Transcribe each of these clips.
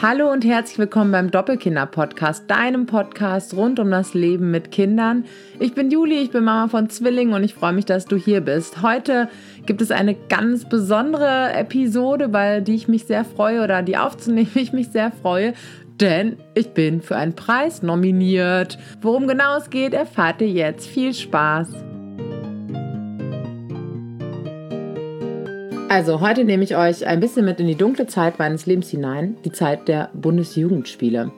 Hallo und herzlich willkommen beim Doppelkinder-Podcast, deinem Podcast rund um das Leben mit Kindern. Ich bin Juli, ich bin Mama von Zwillingen und ich freue mich, dass du hier bist. Heute gibt es eine ganz besondere Episode, bei die ich mich sehr freue oder die aufzunehmen ich mich sehr freue, denn ich bin für einen Preis nominiert. Worum genau es geht, erfahrt ihr jetzt. Viel Spaß! Also, heute nehme ich euch ein bisschen mit in die dunkle Zeit meines Lebens hinein, die Zeit der Bundesjugendspiele.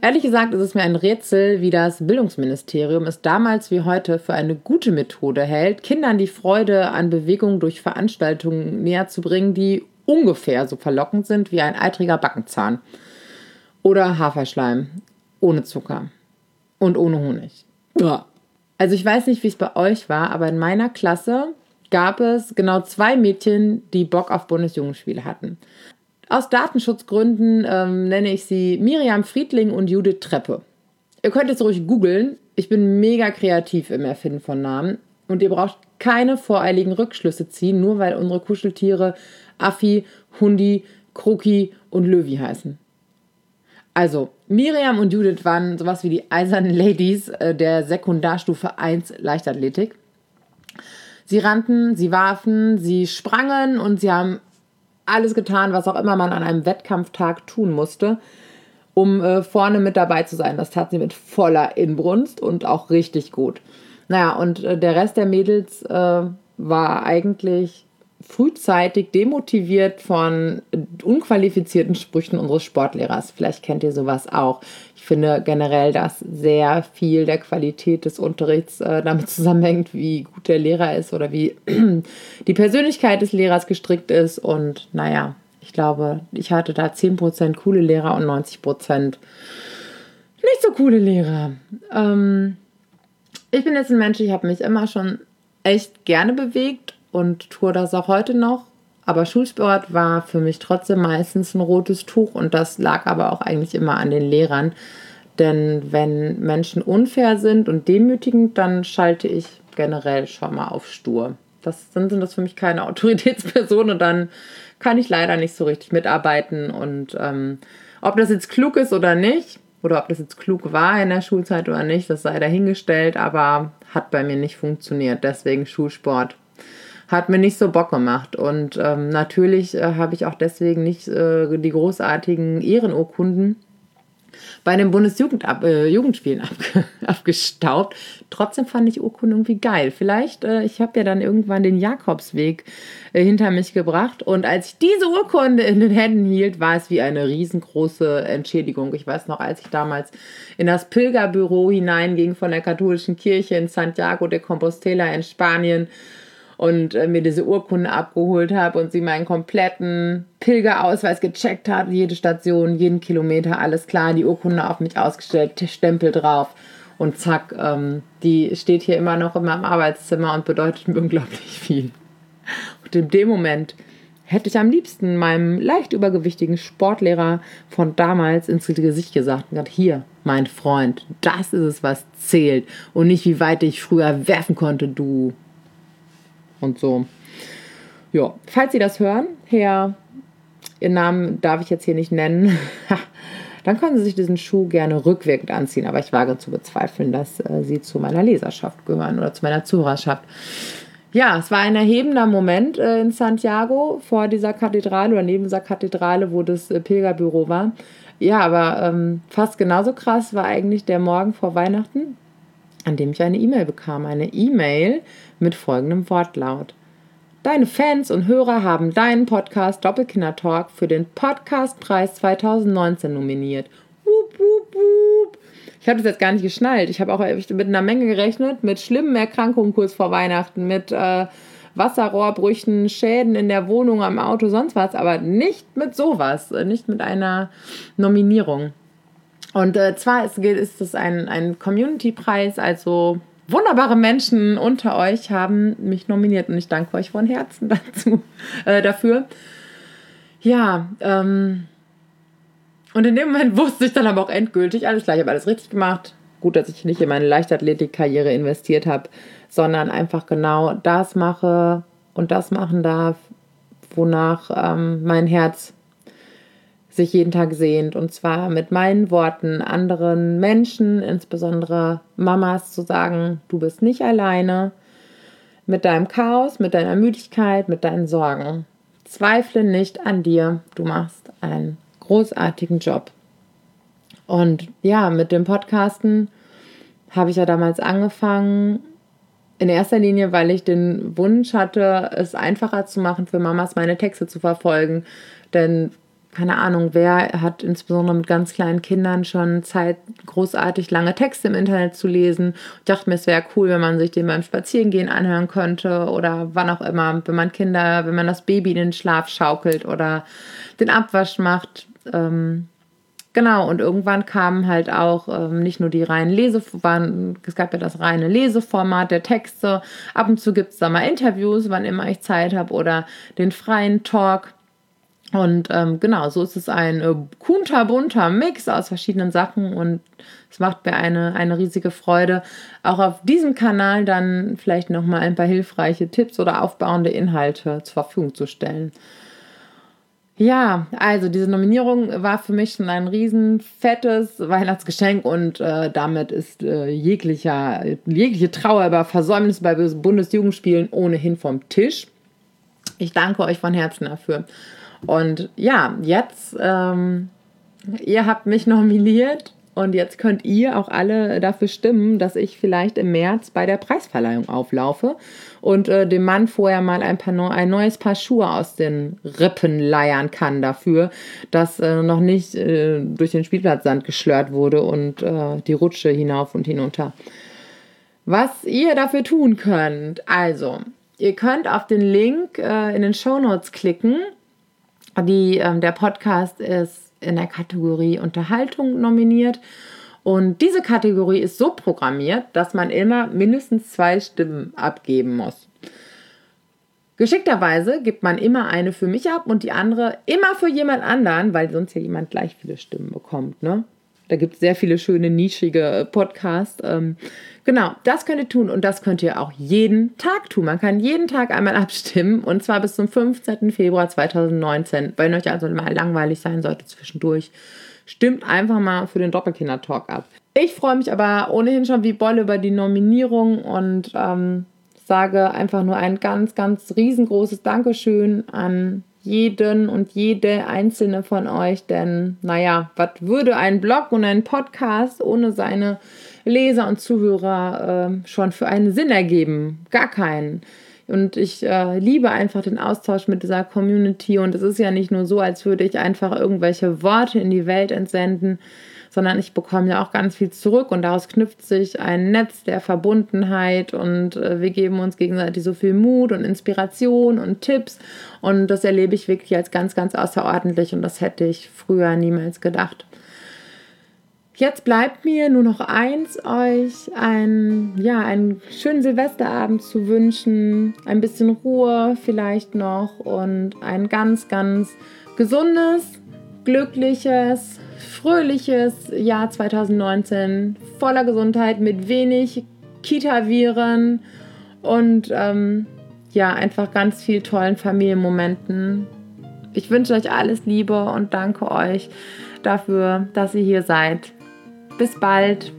Ehrlich gesagt ist es mir ein Rätsel, wie das Bildungsministerium es damals wie heute für eine gute Methode hält, Kindern die Freude an Bewegung durch Veranstaltungen näher zu bringen, die ungefähr so verlockend sind wie ein eitriger Backenzahn. Oder Haferschleim ohne Zucker und ohne Honig. Also ich weiß nicht, wie es bei euch war, aber in meiner Klasse gab es genau zwei Mädchen, die Bock auf Bundesjugendspiele hatten. Aus Datenschutzgründen ähm, nenne ich sie Miriam Friedling und Judith Treppe. Ihr könnt jetzt ruhig googeln. Ich bin mega kreativ im Erfinden von Namen. Und ihr braucht keine voreiligen Rückschlüsse ziehen, nur weil unsere Kuscheltiere Affi, Hundi, Kroki und Löwi heißen. Also, Miriam und Judith waren sowas wie die eisernen Ladies äh, der Sekundarstufe 1 Leichtathletik. Sie rannten, sie warfen, sie sprangen und sie haben alles getan, was auch immer man an einem Wettkampftag tun musste, um äh, vorne mit dabei zu sein. Das tat sie mit voller Inbrunst und auch richtig gut. Naja, und äh, der Rest der Mädels äh, war eigentlich frühzeitig demotiviert von unqualifizierten Sprüchen unseres Sportlehrers. Vielleicht kennt ihr sowas auch. Ich finde generell, dass sehr viel der Qualität des Unterrichts äh, damit zusammenhängt, wie gut der Lehrer ist oder wie die Persönlichkeit des Lehrers gestrickt ist. Und naja, ich glaube, ich hatte da 10% coole Lehrer und 90% nicht so coole Lehrer. Ähm, ich bin jetzt ein Mensch, ich habe mich immer schon echt gerne bewegt und tue das auch heute noch. Aber Schulsport war für mich trotzdem meistens ein rotes Tuch und das lag aber auch eigentlich immer an den Lehrern. Denn wenn Menschen unfair sind und demütigend, dann schalte ich generell schon mal auf stur. Das dann sind das für mich keine Autoritätspersonen und dann kann ich leider nicht so richtig mitarbeiten. Und ähm, ob das jetzt klug ist oder nicht, oder ob das jetzt klug war in der Schulzeit oder nicht, das sei dahingestellt, aber hat bei mir nicht funktioniert. Deswegen Schulsport hat mir nicht so Bock gemacht. Und ähm, natürlich äh, habe ich auch deswegen nicht äh, die großartigen Ehrenurkunden bei den Bundesjugendspielen äh, ab, abgestaubt. Trotzdem fand ich Urkunden irgendwie geil. Vielleicht, äh, ich habe ja dann irgendwann den Jakobsweg äh, hinter mich gebracht und als ich diese Urkunde in den Händen hielt, war es wie eine riesengroße Entschädigung. Ich weiß noch, als ich damals in das Pilgerbüro hineinging von der katholischen Kirche in Santiago de Compostela in Spanien und äh, mir diese Urkunde abgeholt habe und sie meinen kompletten Pilgerausweis gecheckt hat, jede Station, jeden Kilometer, alles klar, die Urkunde auf mich ausgestellt, Stempel drauf. Und zack, ähm, die steht hier immer noch in meinem Arbeitszimmer und bedeutet mir unglaublich viel. Und in dem Moment hätte ich am liebsten meinem leicht übergewichtigen Sportlehrer von damals ins Gesicht gesagt und gesagt, hier, mein Freund, das ist es, was zählt. Und nicht wie weit ich früher werfen konnte, du und so. Ja, falls Sie das hören, Herr, Ihren Namen darf ich jetzt hier nicht nennen, dann können Sie sich diesen Schuh gerne rückwirkend anziehen. Aber ich wage zu bezweifeln, dass äh, Sie zu meiner Leserschaft gehören oder zu meiner Zuhörerschaft. Ja, es war ein erhebender Moment äh, in Santiago vor dieser Kathedrale oder neben dieser Kathedrale, wo das äh, Pilgerbüro war. Ja, aber ähm, fast genauso krass war eigentlich der Morgen vor Weihnachten, an dem ich eine E-Mail bekam. Eine E-Mail mit folgendem Wortlaut. Deine Fans und Hörer haben deinen Podcast Doppelkinder Talk für den Podcastpreis 2019 nominiert. Wup, wup, wup. Ich habe das jetzt gar nicht geschnallt. Ich habe auch mit einer Menge gerechnet, mit schlimmen Erkrankungen kurz vor Weihnachten, mit äh, Wasserrohrbrüchen, Schäden in der Wohnung, am Auto, sonst was, aber nicht mit sowas, nicht mit einer Nominierung. Und äh, zwar ist, ist es ein, ein Community-Preis, also wunderbare Menschen unter euch haben mich nominiert und ich danke euch von Herzen dazu, äh, dafür. Ja, ähm, und in dem Moment wusste ich dann aber auch endgültig, alles klar, ich habe alles richtig gemacht. Gut, dass ich nicht in meine Leichtathletik-Karriere investiert habe, sondern einfach genau das mache und das machen darf, wonach ähm, mein Herz sich jeden Tag sehnt. Und zwar mit meinen Worten anderen Menschen, insbesondere Mamas, zu sagen, du bist nicht alleine mit deinem Chaos, mit deiner Müdigkeit, mit deinen Sorgen. Zweifle nicht an dir, du machst einen großartigen Job. Und ja, mit dem Podcasten habe ich ja damals angefangen, in erster Linie, weil ich den Wunsch hatte, es einfacher zu machen für Mamas, meine Texte zu verfolgen. Denn keine Ahnung, wer hat insbesondere mit ganz kleinen Kindern schon Zeit, großartig lange Texte im Internet zu lesen. Ich dachte mir, es wäre cool, wenn man sich den beim Spazierengehen anhören könnte oder wann auch immer, wenn man Kinder, wenn man das Baby in den Schlaf schaukelt oder den Abwasch macht. Ähm, genau, und irgendwann kamen halt auch ähm, nicht nur die reinen Leseformate, es gab ja das reine Leseformat der Texte. Ab und zu gibt es da mal Interviews, wann immer ich Zeit habe oder den freien Talk. Und ähm, genau, so ist es ein äh, kunterbunter Mix aus verschiedenen Sachen und es macht mir eine, eine riesige Freude, auch auf diesem Kanal dann vielleicht nochmal ein paar hilfreiche Tipps oder aufbauende Inhalte zur Verfügung zu stellen. Ja, also diese Nominierung war für mich schon ein riesen fettes Weihnachtsgeschenk und äh, damit ist äh, jeglicher, jegliche Trauer über Versäumnis bei Bundesjugendspielen ohnehin vom Tisch. Ich danke euch von Herzen dafür. Und ja, jetzt, ähm, ihr habt mich nominiert und jetzt könnt ihr auch alle dafür stimmen, dass ich vielleicht im März bei der Preisverleihung auflaufe und äh, dem Mann vorher mal ein, paar ein neues Paar Schuhe aus den Rippen leiern kann dafür, dass äh, noch nicht äh, durch den Spielplatzsand geschlört wurde und äh, die Rutsche hinauf und hinunter. Was ihr dafür tun könnt, also, ihr könnt auf den Link äh, in den Show Notes klicken die, ähm, der Podcast ist in der Kategorie Unterhaltung nominiert. Und diese Kategorie ist so programmiert, dass man immer mindestens zwei Stimmen abgeben muss. Geschickterweise gibt man immer eine für mich ab und die andere immer für jemand anderen, weil sonst ja jemand gleich viele Stimmen bekommt. Ne? Da gibt es sehr viele schöne, nischige Podcasts. Ähm, genau, das könnt ihr tun und das könnt ihr auch jeden Tag tun. Man kann jeden Tag einmal abstimmen und zwar bis zum 15. Februar 2019. Wenn euch also mal langweilig sein sollte zwischendurch, stimmt einfach mal für den Doppelkinder-Talk ab. Ich freue mich aber ohnehin schon wie Bolle über die Nominierung und ähm, sage einfach nur ein ganz, ganz riesengroßes Dankeschön an jeden und jede einzelne von euch, denn naja, was würde ein Blog und ein Podcast ohne seine Leser und Zuhörer äh, schon für einen Sinn ergeben? Gar keinen. Und ich äh, liebe einfach den Austausch mit dieser Community und es ist ja nicht nur so, als würde ich einfach irgendwelche Worte in die Welt entsenden, sondern ich bekomme ja auch ganz viel zurück und daraus knüpft sich ein Netz der Verbundenheit und äh, wir geben uns gegenseitig so viel Mut und Inspiration und Tipps und das erlebe ich wirklich als ganz, ganz außerordentlich und das hätte ich früher niemals gedacht. Jetzt bleibt mir nur noch eins, euch ein, ja, einen schönen Silvesterabend zu wünschen, ein bisschen Ruhe vielleicht noch und ein ganz, ganz gesundes, glückliches, fröhliches Jahr 2019 voller Gesundheit mit wenig Kita-Viren und ähm, ja, einfach ganz viel tollen Familienmomenten. Ich wünsche euch alles Liebe und danke euch dafür, dass ihr hier seid. Bis bald.